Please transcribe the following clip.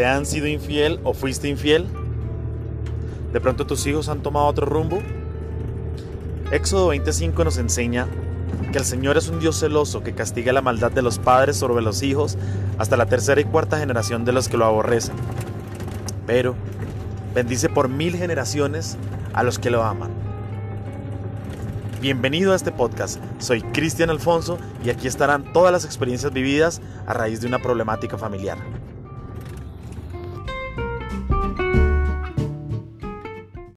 ¿Te han sido infiel o fuiste infiel? ¿De pronto tus hijos han tomado otro rumbo? Éxodo 25 nos enseña que el Señor es un Dios celoso que castiga la maldad de los padres sobre los hijos hasta la tercera y cuarta generación de los que lo aborrecen. Pero bendice por mil generaciones a los que lo aman. Bienvenido a este podcast. Soy Cristian Alfonso y aquí estarán todas las experiencias vividas a raíz de una problemática familiar.